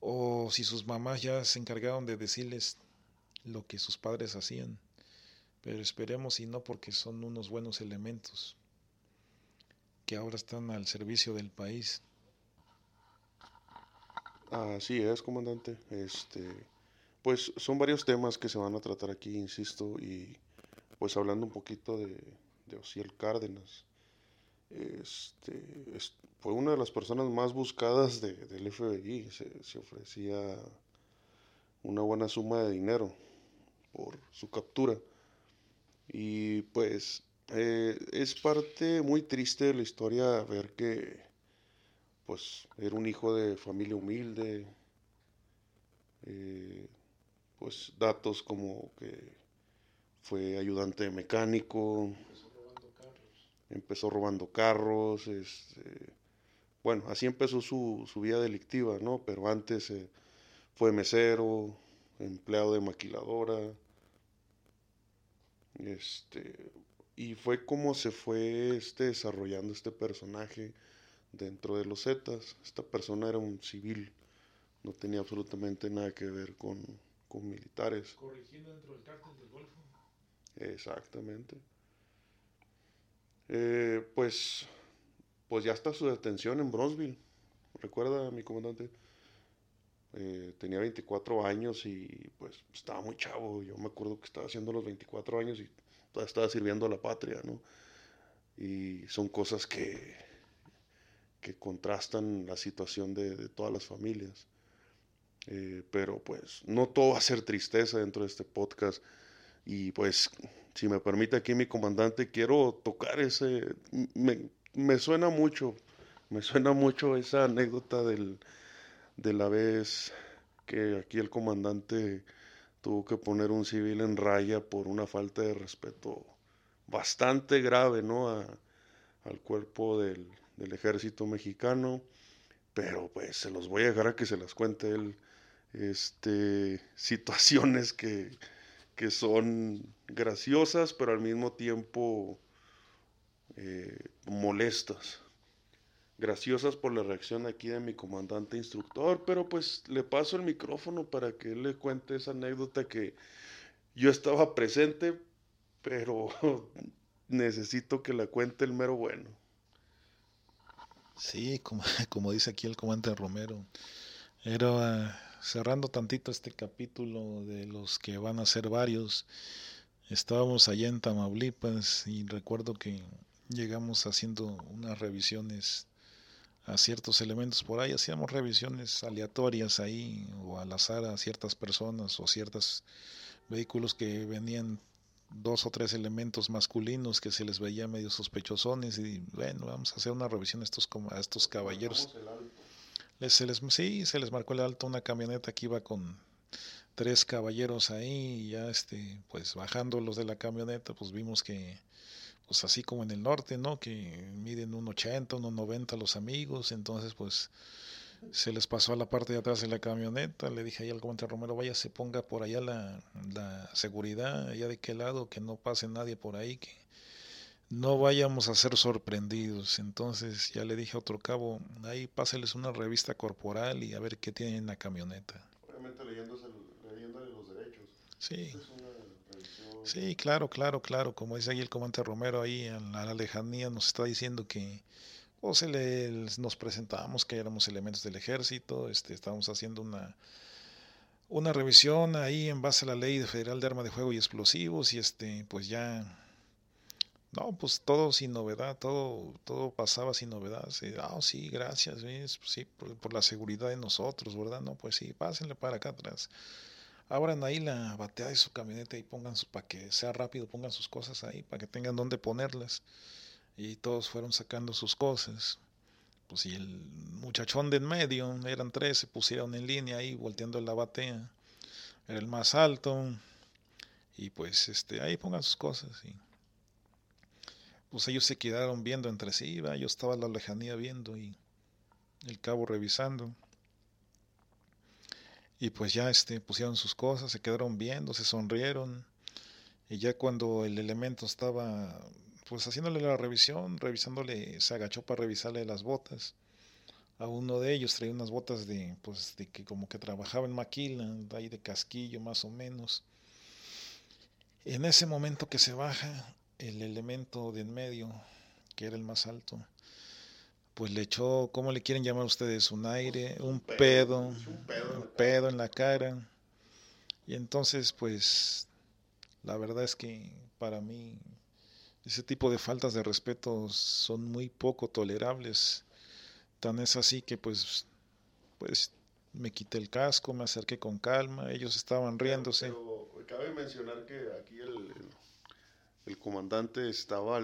o si sus mamás ya se encargaron de decirles lo que sus padres hacían. Pero esperemos y no porque son unos buenos elementos que ahora están al servicio del país. Así es, comandante. Este, pues son varios temas que se van a tratar aquí, insisto, y pues hablando un poquito de, de Ociel Cárdenas. Este, fue una de las personas más buscadas de, del FBI. Se, ofrecía una buena suma de dinero por su captura. Y pues eh, es parte muy triste de la historia ver que pues era un hijo de familia humilde. Eh, pues datos como que fue ayudante mecánico, empezó robando carros, este, bueno, así empezó su, vida delictiva, ¿no? Pero antes eh, fue mesero, empleado de maquiladora, este, y fue como se fue este, desarrollando este personaje dentro de los Zetas. Esta persona era un civil, no tenía absolutamente nada que ver con, con militares. Corrigiendo dentro del cártel del Golfo. Exactamente. Eh, pues pues ya está su detención en Bronzeville. ¿Recuerda mi comandante? Eh, tenía 24 años y pues estaba muy chavo. Yo me acuerdo que estaba haciendo los 24 años y todavía estaba sirviendo a la patria, ¿no? Y son cosas que, que contrastan la situación de, todas las familias. Eh, pero pues no todo va a ser tristeza dentro de este podcast. Y pues, si me permite aquí mi comandante, quiero tocar ese me suena mucho, me suena mucho esa anécdota del, de la vez que aquí el comandante tuvo que poner un civil en raya por una falta de respeto bastante grave, ¿no? al cuerpo del, del, ejército mexicano, pero pues se los voy a dejar a que se las cuente él, este, [LAUGHS] situaciones que, que son graciosas, pero al mismo tiempo eh, molestas, graciosas por la reacción aquí de mi comandante instructor, pero pues le paso el micrófono para que él le cuente esa anécdota que yo estaba presente, pero [LAUGHS] necesito que la cuente el mero bueno. Sí, como, [LAUGHS] como dice aquí el comandante Romero, era cerrando tantito este capítulo de los que van a ser varios. Estábamos allá en Tamaulipas y recuerdo que llegamos haciendo unas revisiones a ciertos elementos por ahí, hacíamos revisiones aleatorias ahí o al azar a ciertas personas o ciertos vehículos que venían dos o tres elementos masculinos que se les veía medio sospechosones y bueno, vamos a hacer una revisión a estos, a estos caballeros. Les, se les, sí, se les marcó el alto una camioneta que iba con tres caballeros ahí y ya este, pues bajando los de la camioneta pues vimos que pues así como en el norte, ¿no? Que miden un 80, un 90 los amigos, entonces pues se les pasó a la parte de atrás de la camioneta, le dije ahí al comandante Romero, vaya, se ponga por allá la, la seguridad, allá de qué lado, que no pase nadie por ahí, que no vayamos a ser sorprendidos. Entonces ya le dije a otro cabo, ahí páseles una revista corporal y a ver qué tienen en la camioneta. Obviamente leyéndole los derechos. Sí. Sí, claro, claro, claro. Como dice ahí el comandante Romero, ahí a la, lejanía nos está diciendo que pues, le, nos presentamos que éramos elementos del ejército, este, estábamos haciendo una, una revisión ahí en base a la ley federal de arma de fuego y explosivos y este, pues ya, no, pues todo sin novedad, todo, todo pasaba sin novedad. Sí, ah, sí, gracias, sí, por, la seguridad de nosotros, ¿verdad? No, pues sí, pásenle para acá atrás abran ahí la batea de su camioneta y pongan su, para que sea rápido, pongan sus cosas ahí, para que tengan donde ponerlas. Y todos fueron sacando sus cosas. Pues y el muchachón de en medio, eran tres, se pusieron en línea ahí, volteando la batea. Era el más alto. Y pues este, ahí pongan sus cosas. Pues ellos se quedaron viendo entre sí, yo estaba a la lejanía viendo y el cabo revisando. Y pues ya este, pusieron sus cosas, se quedaron viendo, se sonrieron. Y ya cuando el elemento estaba pues haciéndole la revisión, revisándole, se agachó para revisarle las botas. a uno de ellos, traía unas botas de, pues, de que como que trabajaba en maquila, ahí de casquillo más o menos. En ese momento que se baja el elemento de en medio, que era el más alto, pues le echó, ¿cómo le quieren llamar ustedes? Un aire, un pedo, un pedo en la cara. Y entonces, pues, la verdad es que para mí ese tipo de faltas de respeto son muy poco tolerables. Tan es así que pues, pues me quité el casco, me acerqué con calma, ellos estaban riéndose. Pero, cabe mencionar que aquí el, el, comandante estaba,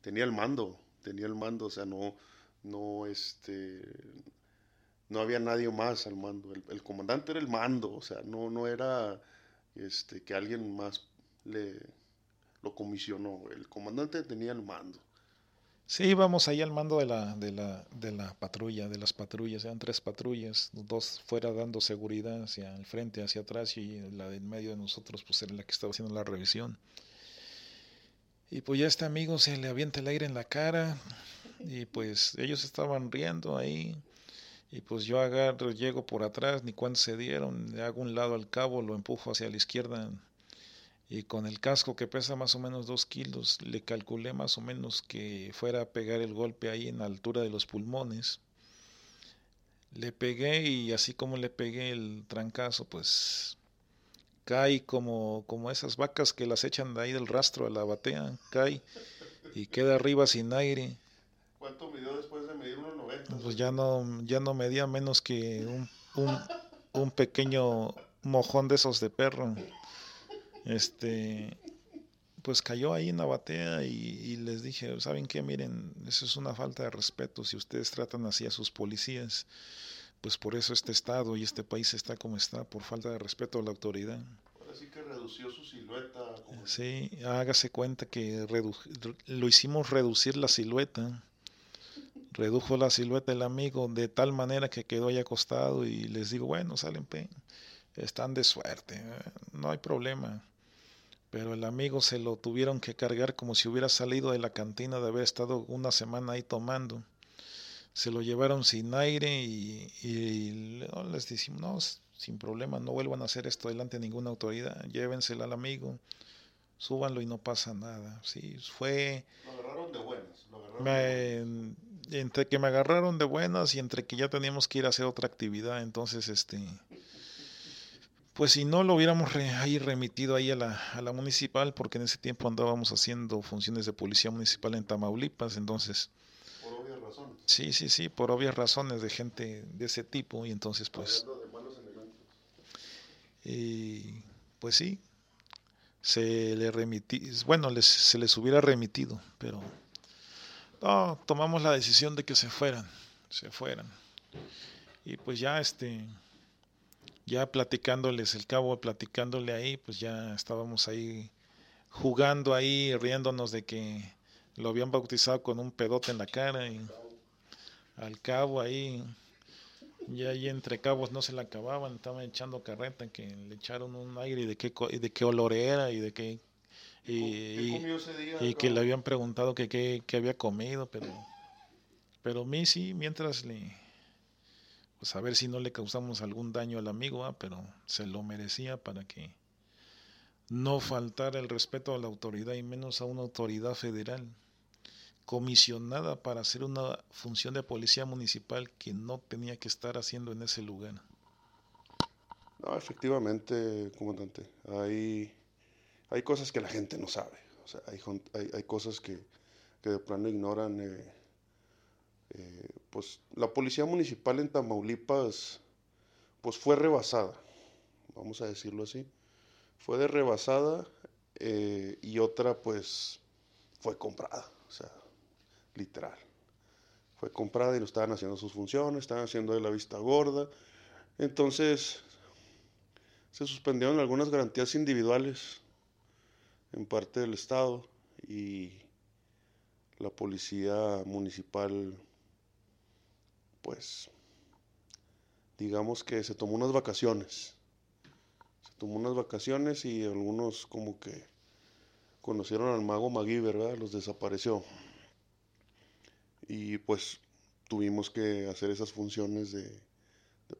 tenía el mando, tenía el mando, o sea, no, no, este, no había nadie más al mando. El, comandante era el mando, o sea, no, no era, este, que alguien más le lo comisionó. El comandante tenía el mando. Sí, íbamos ahí al mando de la, de la, de la patrulla, de las patrullas, eran tres patrullas, dos fuera dando seguridad hacia el frente, hacia atrás, y la del medio de nosotros pues era la que estaba haciendo la revisión. Y pues ya este amigo se le avienta el aire en la cara, y [LAUGHS] pues ellos estaban riendo ahí, y pues yo agarro, llego por atrás, ni cuando se dieron, le hago un lado al cabo, lo empujo hacia la izquierda, y con el casco que pesa más o menos dos kilos, le calculé más o menos que fuera a pegar el golpe ahí en la altura de los pulmones. Le pegué y así como le pegué el trancazo, pues cae como, como esas vacas que las echan de ahí del rastro a la batea, cae y queda arriba sin aire. ¿Cuánto midió después de medir 1,90? Pues ya no, ya no medía menos que un, un, un pequeño mojón de esos de perro este, pues cayó ahí en la batea y, les dije, ¿saben qué? Miren, eso es una falta de respeto. Si ustedes tratan así a sus policías, pues por eso este estado y este país está como está, por falta de respeto a la autoridad. Que redució su silueta. Sí, hágase cuenta que lo hicimos reducir la silueta. Redujo la silueta el amigo de tal manera que quedó ahí acostado y les digo, bueno, salen, están de suerte, ¿eh? no hay problema pero el amigo se lo tuvieron que cargar como si hubiera salido de la cantina de haber estado una semana ahí tomando. Se lo llevaron sin aire y, les decimos, no, sin problema, no vuelvan a hacer esto delante de ninguna autoridad, llévensela al amigo, súbanlo y no pasa nada. Sí, fue... Lo agarraron de buenas. entre que me agarraron de buenas y entre que ya teníamos que ir a hacer otra actividad, entonces este pues si no lo hubiéramos ahí remitido ahí a la, a la municipal, porque en ese tiempo andábamos haciendo funciones de policía municipal en Tamaulipas, entonces... Por obvias razones. Sí, sí, sí, por obvias razones de gente de ese tipo, y entonces pues... Y pues sí, se le bueno, les, se les hubiera remitido, pero tomamos la decisión de que se fueran, se fueran. Y pues ya este ya platicándoles el cabo, platicándole ahí, pues ya estábamos ahí jugando ahí, riéndonos de que lo habían bautizado con un pedote en la cara y al cabo ahí, ya ahí entre cabos no se le acababan, estaban echando carreta, que le echaron un aire y de qué, de qué olor era y de qué... Y, que le habían preguntado que qué había comido, pero, pero a mí sí, mientras le, pues a ver si no le causamos algún daño al amigo, pero se lo merecía para que no faltara el respeto a la autoridad y menos a una autoridad federal comisionada para hacer una función de policía municipal que no tenía que estar haciendo en ese lugar. No, efectivamente, comandante, hay, hay cosas que la gente no sabe, o sea, hay, hay, cosas que, que, de plano ignoran. Eh, eh, pues la policía municipal en Tamaulipas pues fue rebasada, vamos a decirlo así, fue de rebasada eh, y otra pues fue comprada, o sea, literal. Fue comprada y lo estaban haciendo sus funciones, estaban haciendo de la vista gorda. Entonces se suspendieron algunas garantías individuales en parte del Estado y la policía municipal pues, digamos que se tomó unas vacaciones. Se tomó unas vacaciones y algunos como que conocieron al mago Magui, ¿verdad? Los desapareció. Y pues tuvimos que hacer esas funciones de,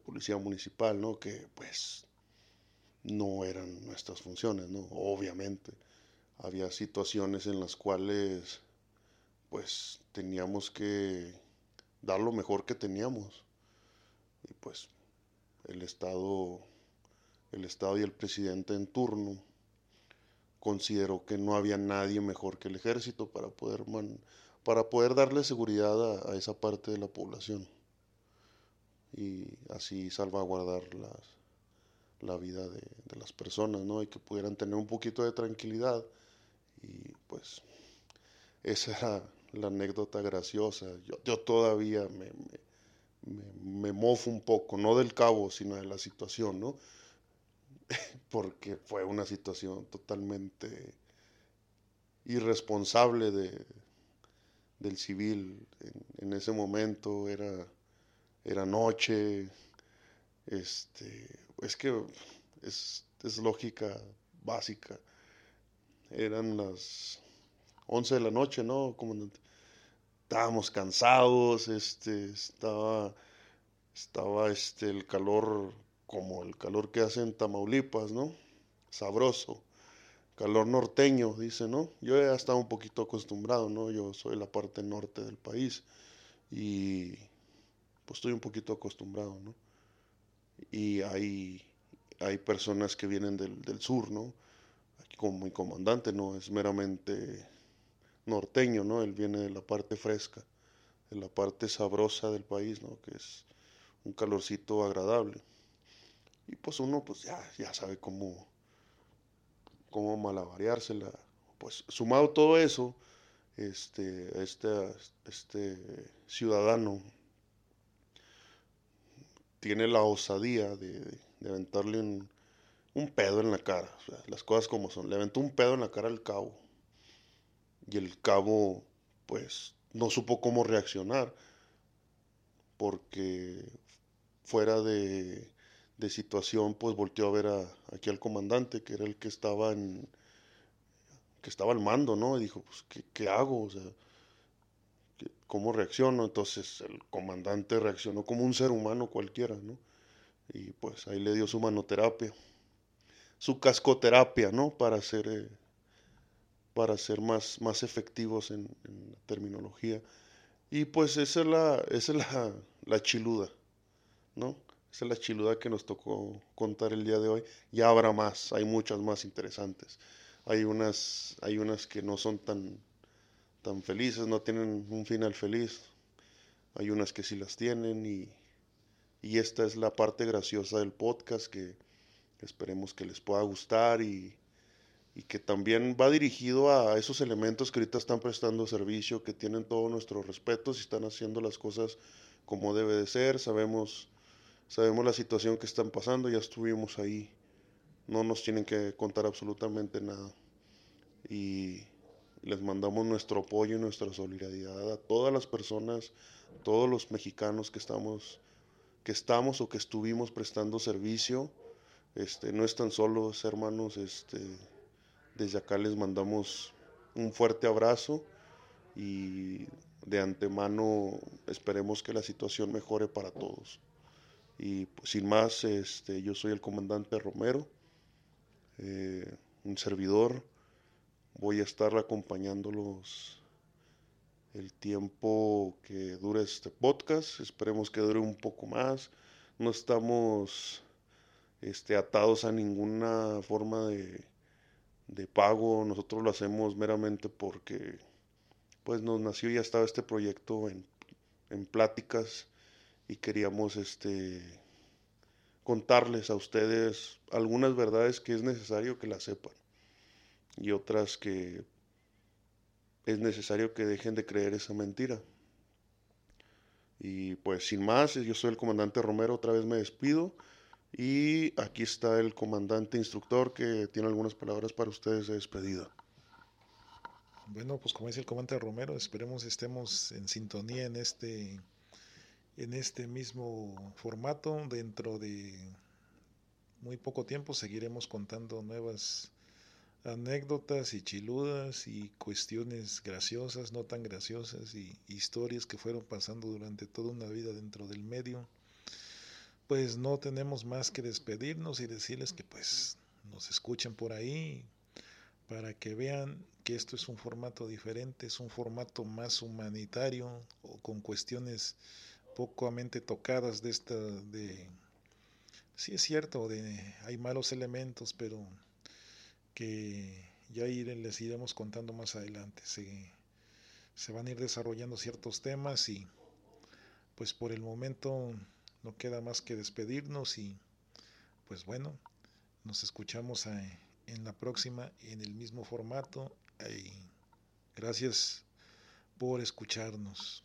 policía municipal, ¿no? Que pues no eran nuestras funciones, ¿no? Obviamente. Había situaciones en las cuales pues teníamos que dar lo mejor que teníamos. Y pues el Estado, el Estado y el presidente en turno consideró que no había nadie mejor que el ejército para poder, para poder darle seguridad a, esa parte de la población y así salvaguardar la vida de, de, las personas, ¿no? Y que pudieran tener un poquito de tranquilidad. Y pues esa era la anécdota graciosa. Yo, todavía me, me, mofo un poco, no del cabo, sino de la situación, ¿no? [LAUGHS] Porque fue una situación totalmente irresponsable de, del civil. En, ese momento era, era noche. Este, es que es, es lógica básica. Eran las 11 de la noche, ¿no, comandante? Estábamos cansados, este, estaba, estaba este, el calor como el calor que hace en Tamaulipas, ¿no? Sabroso. Calor norteño, dice, ¿no? Yo ya estaba un poquito acostumbrado, ¿no? Yo soy la parte norte del país y pues estoy un poquito acostumbrado, ¿no? Y hay, hay personas que vienen del, del sur, ¿no? Como mi comandante no es meramente norteño, ¿no? Él viene de la parte fresca, de la parte sabrosa del país, ¿no? Que es un calorcito agradable. Y pues uno pues ya, ya sabe cómo, cómo malabareársela. Pues sumado todo eso, este, este, este ciudadano tiene la osadía de, de aventarle un, un, pedo en la cara, las cosas como son. Le aventó un pedo en la cara al cabo y el cabo pues no supo cómo reaccionar porque fuera de, de situación pues volteó a ver a, aquí al comandante que era el que estaba en que estaba al mando no y dijo pues qué, qué hago o sea cómo reacciono entonces el comandante reaccionó como un ser humano cualquiera no y pues ahí le dio su manoterapia su cascoterapia no para hacer eh, para ser más, más efectivos en, la terminología. Y pues esa es la, esa es la, la chiluda, ¿no? Esa es la chiluda que nos tocó contar el día de hoy. Ya habrá más, hay muchas más interesantes. Hay unas, hay unas que no son tan, tan felices, no tienen un final feliz. Hay unas que sí las tienen y, y esta es la parte graciosa del podcast que esperemos que les pueda gustar y, y que también va dirigido a esos elementos que ahorita están prestando servicio, que tienen todo nuestro respeto, si están haciendo las cosas como debe de ser, sabemos, sabemos la situación que están pasando, ya estuvimos ahí, no nos tienen que contar absolutamente nada. Y les mandamos nuestro apoyo y nuestra solidaridad a todas las personas, todos los mexicanos que estamos, que estamos o que estuvimos prestando servicio. Este, no están solos, hermanos, este, desde acá les mandamos un fuerte abrazo y de antemano esperemos que la situación mejore para todos. Y pues, sin más, este, yo soy el comandante Romero, eh, un servidor. Voy a estar acompañándolos el tiempo que dure este podcast. Esperemos que dure un poco más. No estamos este, atados a ninguna forma de, de pago, nosotros lo hacemos meramente porque pues nos nació y ya estaba este proyecto en, en pláticas y queríamos este contarles a ustedes algunas verdades que es necesario que las sepan y otras que es necesario que dejen de creer esa mentira. Y pues sin más, yo soy el comandante Romero, otra vez me despido. Y aquí está el comandante instructor que tiene algunas palabras para ustedes de despedida. Bueno, pues como dice el comandante Romero, esperemos estemos en sintonía en este, en este mismo formato. Dentro de muy poco tiempo seguiremos contando nuevas anécdotas y chiludas y cuestiones graciosas, no tan graciosas y historias que fueron pasando durante toda una vida dentro del medio. Pues no tenemos más que despedirnos y decirles que pues nos escuchen por ahí para que vean que esto es un formato diferente, es un formato más humanitario o con cuestiones pocamente tocadas de esta de sí es cierto de hay malos elementos pero que ya les iremos contando más adelante. Se, se van a ir desarrollando ciertos temas y pues por el momento no queda más que despedirnos y pues bueno nos escuchamos en la próxima en el mismo formato. Y gracias por escucharnos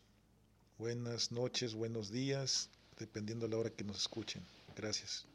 Buenas noches, buenos días, dependiendo de la hora que nos escuchen. Gracias.